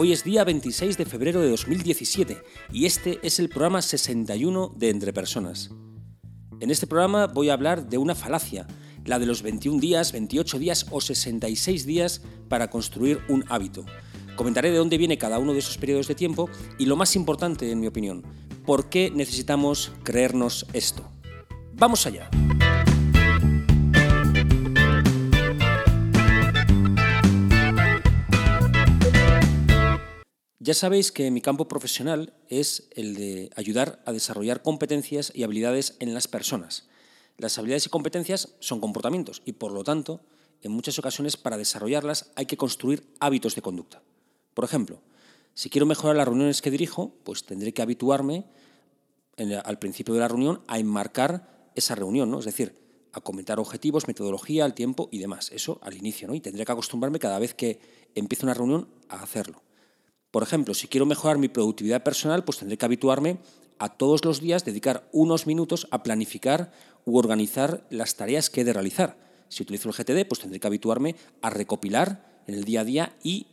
Hoy es día 26 de febrero de 2017 y este es el programa 61 de Entre Personas. En este programa voy a hablar de una falacia, la de los 21 días, 28 días o 66 días para construir un hábito. Comentaré de dónde viene cada uno de esos periodos de tiempo y lo más importante, en mi opinión, por qué necesitamos creernos esto. ¡Vamos allá! Ya sabéis que mi campo profesional es el de ayudar a desarrollar competencias y habilidades en las personas. Las habilidades y competencias son comportamientos y, por lo tanto, en muchas ocasiones para desarrollarlas hay que construir hábitos de conducta. Por ejemplo, si quiero mejorar las reuniones que dirijo, pues tendré que habituarme al principio de la reunión a enmarcar esa reunión, es decir, a comentar objetivos, metodología, el tiempo y demás. Eso al inicio, ¿no? Y tendré que acostumbrarme cada vez que empiece una reunión a hacerlo. Por ejemplo, si quiero mejorar mi productividad personal, pues tendré que habituarme a todos los días dedicar unos minutos a planificar u organizar las tareas que he de realizar. Si utilizo el GTD, pues tendré que habituarme a recopilar en el día a día y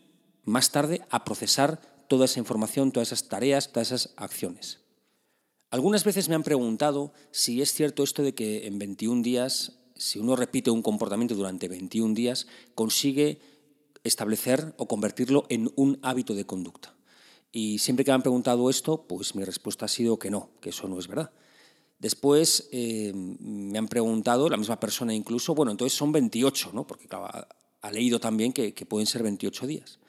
más tarde a procesar toda esa información, todas esas tareas, todas esas acciones. Algunas veces me han preguntado si es cierto esto de que en 21 días, si uno repite un comportamiento durante 21 días, consigue establecer o convertirlo en un hábito de conducta. Y siempre que me han preguntado esto, pues mi respuesta ha sido que no, que eso no es verdad. Después eh, me han preguntado, la misma persona incluso, bueno, entonces son 28, ¿no? porque ha leído también que, pueden ser 28 días.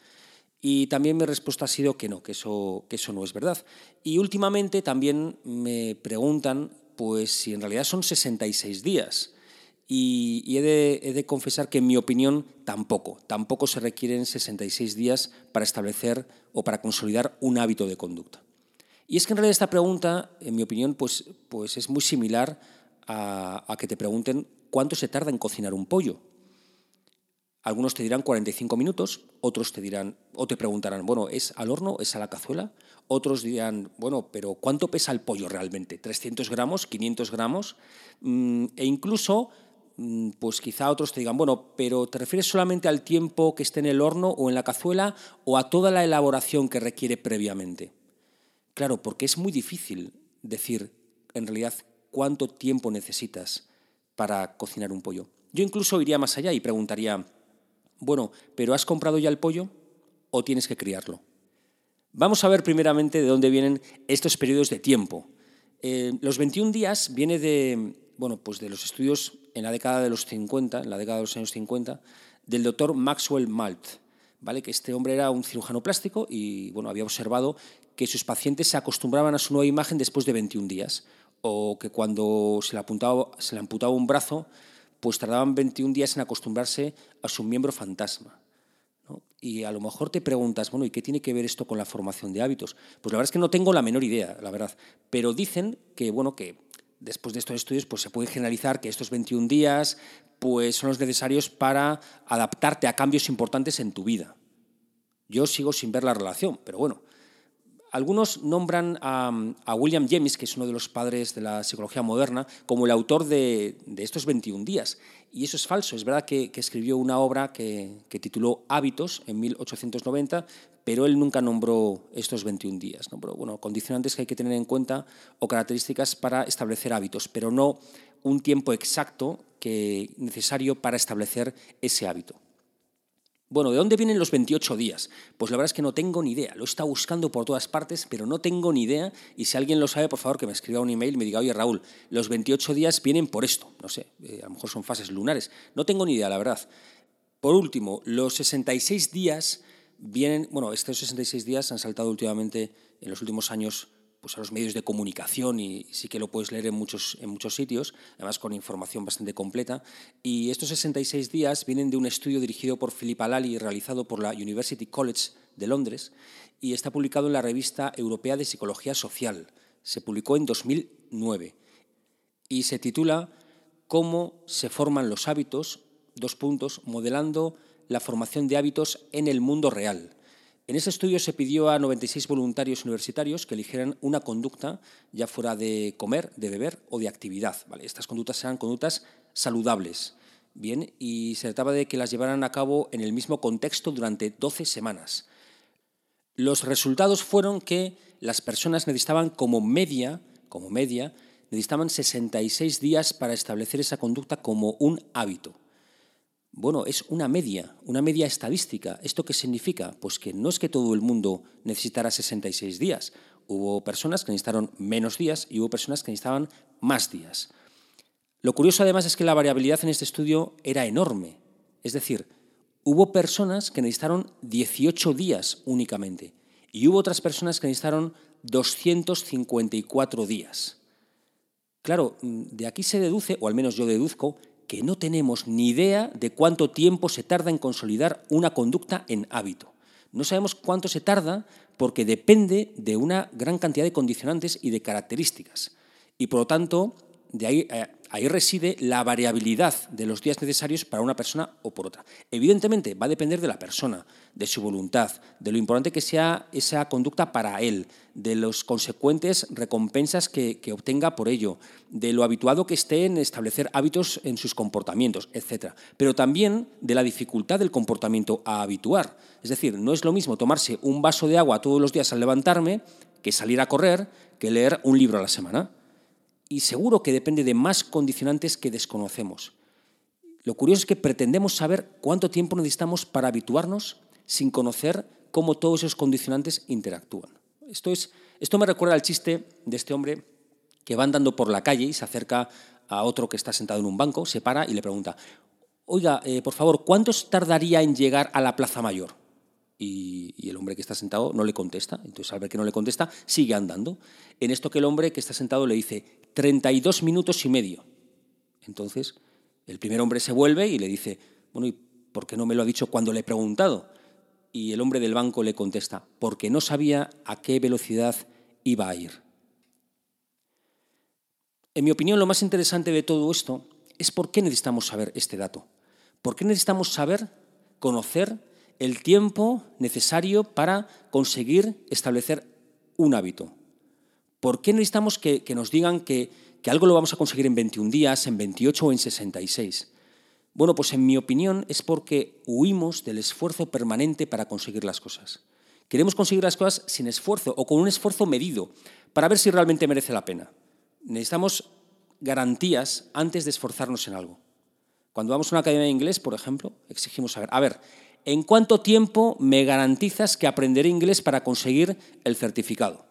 Y también mi respuesta ha sido que no, que eso, que eso no es verdad. Y últimamente también me preguntan pues si en realidad son 66 días y, he, de, confesar que en mi opinión tampoco, tampoco se requieren 66 días para establecer o para consolidar un hábito de conducta. Y es que en realidad esta pregunta, en mi opinión, pues, pues es muy similar a, a que te pregunten cuánto se tarda en cocinar un pollo. Algunos te dirán 45 minutos, otros te dirán o te preguntarán, bueno, ¿es al horno? ¿Es a la cazuela? Otros dirán, bueno, pero ¿cuánto pesa el pollo realmente? ¿300 gramos? ¿500 gramos? Mm, e incluso pues quizá otros te digan, bueno, pero ¿te refieres solamente al tiempo que esté en el horno o en la cazuela o a toda la elaboración que requiere previamente? Claro, porque es muy difícil decir en realidad cuánto tiempo necesitas para cocinar un pollo. Yo incluso iría más allá y preguntaría, bueno, ¿pero has comprado ya el pollo o tienes que criarlo? Vamos a ver primeramente de dónde vienen estos periodos de tiempo. Eh, los 21 días viene de, bueno, pues de los estudios en la década de los 50, en la década de los años 50, del doctor Maxwell Malt, ¿vale? que este hombre era un cirujano plástico y bueno, había observado que sus pacientes se acostumbraban a su nueva imagen después de 21 días, o que cuando se le, apuntaba, se amputaba un brazo, pues tardaban 21 días en acostumbrarse a su miembro fantasma. Y a lo mejor te preguntas, bueno, ¿y qué tiene que ver esto con la formación de hábitos? Pues la verdad es que no tengo la menor idea, la verdad. Pero dicen que, bueno, que después de estos estudios, pues se puede generalizar que estos 21 días pues, son los necesarios para adaptarte a cambios importantes en tu vida. Yo sigo sin ver la relación, pero bueno. Algunos nombran a, William James, que es uno de los padres de la psicología moderna, como el autor de, estos 21 días. Y eso es falso. Es verdad que, escribió una obra que, que, tituló Hábitos en 1890, pero él nunca nombró estos 21 días. Nombró bueno, condicionantes que hay que tener en cuenta o características para establecer hábitos, pero no un tiempo exacto que, necesario para establecer ese hábito. Bueno, ¿de dónde vienen los 28 días? Pues la verdad es que no tengo ni idea. Lo he estado buscando por todas partes, pero no tengo ni idea. Y si alguien lo sabe, por favor, que me escriba un email y me diga, oye, Raúl, los 28 días vienen por esto. No sé, eh, a lo mejor son fases lunares. No tengo ni idea, la verdad. Por último, los 66 días vienen, bueno, estos 66 días han saltado últimamente en los últimos años pues a los medios de comunicación y sí que lo puedes leer en muchos, en muchos sitios, además con información bastante completa. Y estos 66 días vienen de un estudio dirigido por Philip Alali y realizado por la University College de Londres y está publicado en la revista Europea de Psicología Social. Se publicó en 2000 2009 y se titula Cómo se forman los hábitos, dos puntos, modelando la formación de hábitos en el mundo real. En ese estudio se pidió a 96 voluntarios universitarios que eligieran una conducta, ya fuera de comer, de beber o de actividad. ¿vale? Estas conductas eran conductas saludables. Bien, y se trataba de que las llevaran a cabo en el mismo contexto durante 12 semanas. Los resultados fueron que las personas necesitaban como media, como media, necesitaban 66 días para establecer esa conducta como un hábito. Bueno, es una media, una media estadística. ¿Esto qué significa? Pues que no es que todo el mundo necesitara 66 días. Hubo personas que necesitaron menos días y hubo personas que necesitaban más días. Lo curioso además es que la variabilidad en este estudio era enorme. Es decir, hubo personas que necesitaron 18 días únicamente y hubo otras personas que necesitaron 254 días. Claro, de aquí se deduce, o al menos yo deduzco, que no tenemos ni idea de cuánto tiempo se tarda en consolidar una conducta en hábito. No sabemos cuánto se tarda porque depende de una gran cantidad de condicionantes y de características. Y por lo tanto, de ahí, eh, ahí reside la variabilidad de los días necesarios para una persona o por otra. Evidentemente, va a depender de la persona, de su voluntad, de lo importante que sea esa conducta para él, de las consecuentes recompensas que, obtenga por ello, de lo habituado que esté en establecer hábitos en sus comportamientos, etc. Pero también de la dificultad del comportamiento a habituar. Es decir, no es lo mismo tomarse un vaso de agua todos los días al levantarme que salir a correr, que leer un libro a la semana y seguro que depende de más condicionantes que desconocemos. Lo curioso es que pretendemos saber cuánto tiempo necesitamos para habituarnos sin conocer cómo todos esos condicionantes interactúan. Esto, es, esto me recuerda al chiste de este hombre que va andando por la calle y se acerca a otro que está sentado en un banco, se para y le pregunta, oiga, eh, por favor, ¿cuánto tardaría en llegar a la Plaza Mayor? y, el hombre que está sentado no le contesta. Entonces, al ver que no le contesta, sigue andando. En esto que el hombre que está sentado le dice 32 minutos y medio. Entonces, el primer hombre se vuelve y le dice, bueno, ¿y por qué no me lo ha dicho cuando le he preguntado? Y el hombre del banco le contesta, porque no sabía a qué velocidad iba a ir. En mi opinión, lo más interesante de todo esto es por qué necesitamos saber este dato. ¿Por qué necesitamos saber, conocer el tiempo necesario para conseguir establecer un hábito. ¿Por qué necesitamos que, nos digan que, que, algo lo vamos a conseguir en 21 días, en 28 o en 66? Bueno, pues en mi opinión es porque huimos del esfuerzo permanente para conseguir las cosas. Queremos conseguir las cosas sin esfuerzo o con un esfuerzo medido para ver si realmente merece la pena. Necesitamos garantías antes de esforzarnos en algo. Cuando vamos a una academia de inglés, por ejemplo, exigimos saber, a ver, ¿en cuánto tiempo me garantizas que aprenderé inglés para conseguir el certificado?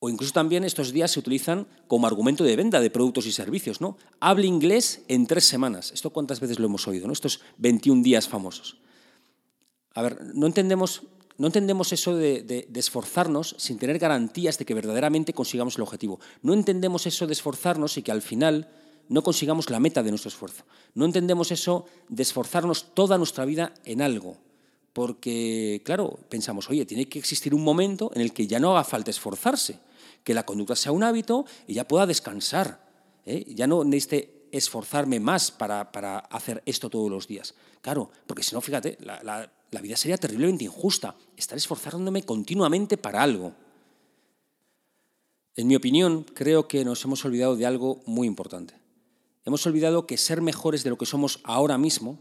O incluso también estos días se utilizan como argumento de venta de productos y servicios, ¿no? Hable inglés en tres semanas. ¿Esto cuántas veces lo hemos oído, ¿no? Estos 21 días famosos. A ver, no entendemos, no entendemos eso de, de, esforzarnos sin tener garantías de que verdaderamente consigamos el objetivo. No entendemos eso de esforzarnos y que al final no consigamos la meta de nuestro esfuerzo. No entendemos eso de esforzarnos toda nuestra vida en algo. Porque, claro, pensamos, oye, tiene que existir un momento en el que ya no haga falta esforzarse, que la conducta sea un hábito y ya pueda descansar. ¿eh? Ya no necesite esforzarme más para, hacer esto todos los días. Claro, porque si no, fíjate, la, la vida sería terriblemente injusta, estar esforzándome continuamente para algo. En mi opinión, creo que nos hemos olvidado de algo muy importante. Hemos olvidado que ser mejores de lo que somos ahora mismo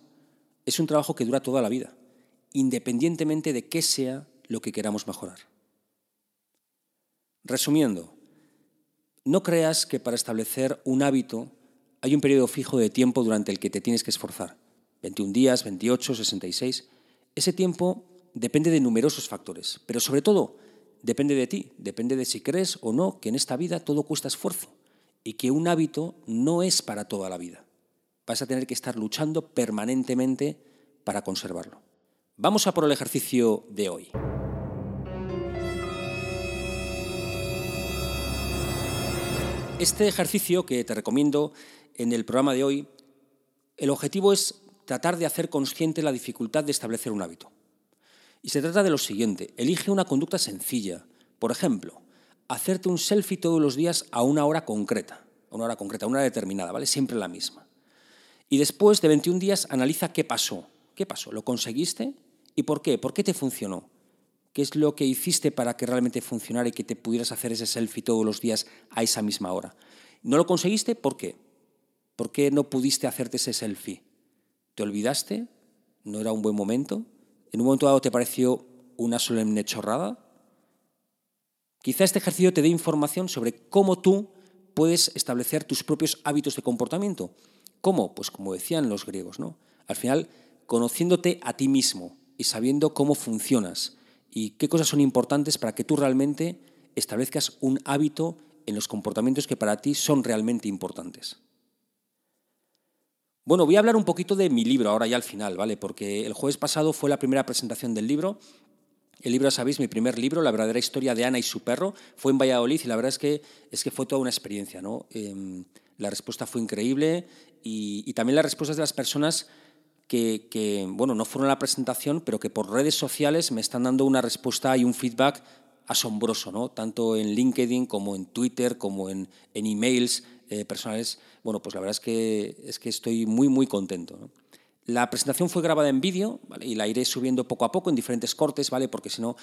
es un trabajo que dura toda la vida, independientemente de qué sea lo que queramos mejorar. Resumiendo, no creas que para establecer un hábito hay un periodo fijo de tiempo durante el que te tienes que esforzar. 21 días, 28, 66. Ese tiempo depende de numerosos factores, pero sobre todo depende de ti, depende de si crees o no que en esta vida todo cuesta esfuerzo y que un hábito no es para toda la vida. Vas a tener que estar luchando permanentemente para conservarlo. Vamos a por el ejercicio de hoy. Este ejercicio que te recomiendo en el programa de hoy, el objetivo es tratar de hacer consciente la dificultad de establecer un hábito. Y se trata de lo siguiente, elige una conducta sencilla. Por ejemplo, hacerte un selfie todos los días a una hora concreta, a una hora concreta, a una determinada, ¿vale? Siempre la misma. Y después de 21 días analiza qué pasó. ¿Qué pasó? ¿Lo conseguiste? ¿Y por qué? ¿Por qué te funcionó? ¿Qué es lo que hiciste para que realmente funcionara y que te pudieras hacer ese selfie todos los días a esa misma hora? ¿No lo conseguiste? ¿Por qué? ¿Por qué no pudiste hacerte ese selfie? ¿Te olvidaste? ¿No era un buen momento? ¿En un momento dado te pareció una solemne chorrada? Quizá este ejercicio te dé información sobre cómo tú puedes establecer tus propios hábitos de comportamiento. ¿Cómo? Pues como decían los griegos, ¿no? Al final, conociéndote a ti mismo y sabiendo cómo funcionas y qué cosas son importantes para que tú realmente establezcas un hábito en los comportamientos que para ti son realmente importantes. Bueno, voy a hablar un poquito de mi libro ahora ya al final, ¿vale? Porque el jueves pasado fue la primera presentación del libro el libro, sabéis, mi primer libro, La verdadera historia de Ana y su perro, fue en Valladolid y la verdad es que, es que fue toda una experiencia. ¿no? Em, la respuesta fue increíble y, también las respuestas de las personas que, bueno, no fueron a la presentación, pero que por redes sociales me están dando una respuesta y un feedback asombroso, ¿no? tanto en LinkedIn como en Twitter, como en, en emails eh, personales. Bueno, pues la verdad es que, es que estoy muy, muy contento. La presentación fue grabada en vídeo y la iré subiendo poco a poco en diferentes cortes, ¿vale? porque si no,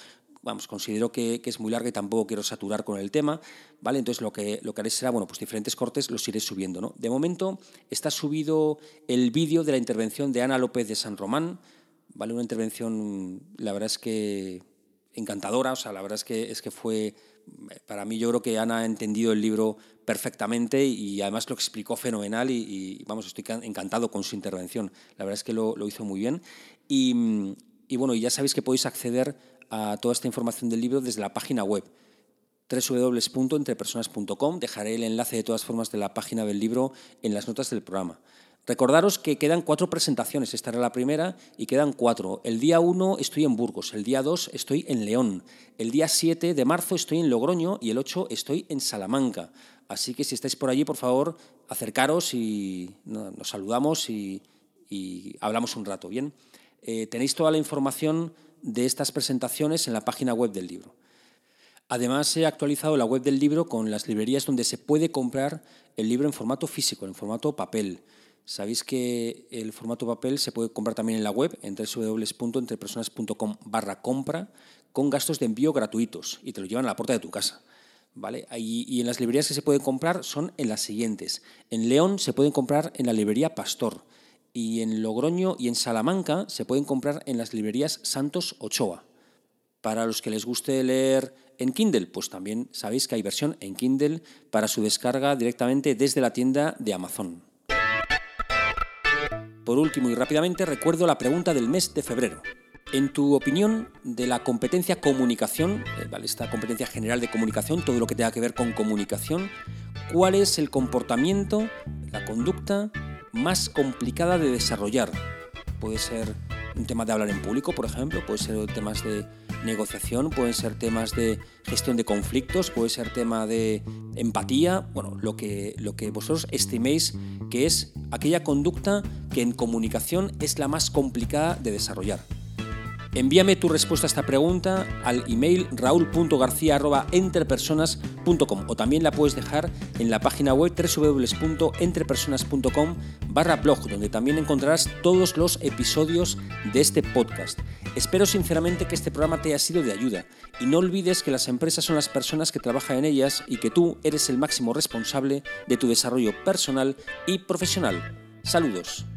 vamos, considero que, es muy larga y tampoco quiero saturar con el tema. ¿vale? Entonces lo que, lo que haré será, bueno, pues diferentes cortes los iré subiendo. ¿no? De momento está subido el vídeo de la intervención de Ana López de San Román, ¿vale? una intervención, la verdad es que encantadora, o sea, la verdad es que, es que fue, para mí yo creo que Ana ha entendido el libro perfectamente y además lo explicó fenomenal y, vamos, estoy encantado con su intervención. La verdad es que lo, hizo muy bien. Y, y, ya sabéis que podéis acceder a toda esta información del libro desde la página web www.entrepersonas.com. Dejaré el enlace de todas formas de la página del libro en las notas del programa. Recordaros que quedan cuatro presentaciones, esta era la primera y quedan cuatro. El día 1 estoy en Burgos, el día 2 estoy en León, el día 7 de marzo estoy en Logroño y el 8 estoy en Salamanca. Así que si estáis por allí, por favor, acercaros y nos saludamos y, hablamos un rato. Bien, eh, tenéis toda la información de estas presentaciones en la página web del libro. Además, he actualizado la web del libro con las librerías donde se puede comprar el libro en formato físico, en formato papel. Sabéis que el formato papel se puede comprar también en la web en www.entrepersonas.com barra compra con gastos de envío gratuitos y te lo llevan a la puerta de tu casa. ¿Vale? Y, en las librerías que se pueden comprar son en las siguientes. En León se pueden comprar en la librería Pastor y en Logroño y en Salamanca se pueden comprar en las librerías Santos Ochoa. Para los que les guste leer en Kindle, pues también sabéis que hay versión en Kindle para su descarga directamente desde la tienda de Amazon. Por último y rápidamente recuerdo la pregunta del mes de febrero. En tu opinión de la competencia comunicación, eh, esta competencia general de comunicación, todo lo que tenga que ver con comunicación, ¿cuál es el comportamiento, la conducta más complicada de desarrollar? Puede ser un tema de hablar en público, por ejemplo, puede ser temas de negociación, pueden ser temas de gestión de conflictos, puede ser tema de empatía, bueno, lo que, lo que vosotros estiméis que es aquella conducta que en comunicación es la más complicada de desarrollar. Envíame tu respuesta a esta pregunta al email raúl.garcía.entrepersonas.com o también la puedes dejar en la página web www.entrepersonas.com barra blog, donde también encontrarás todos los episodios de este podcast. Espero sinceramente que este programa te haya sido de ayuda y no olvides que las empresas son las personas que trabajan en ellas y que tú eres el máximo responsable de tu desarrollo personal y profesional. Saludos.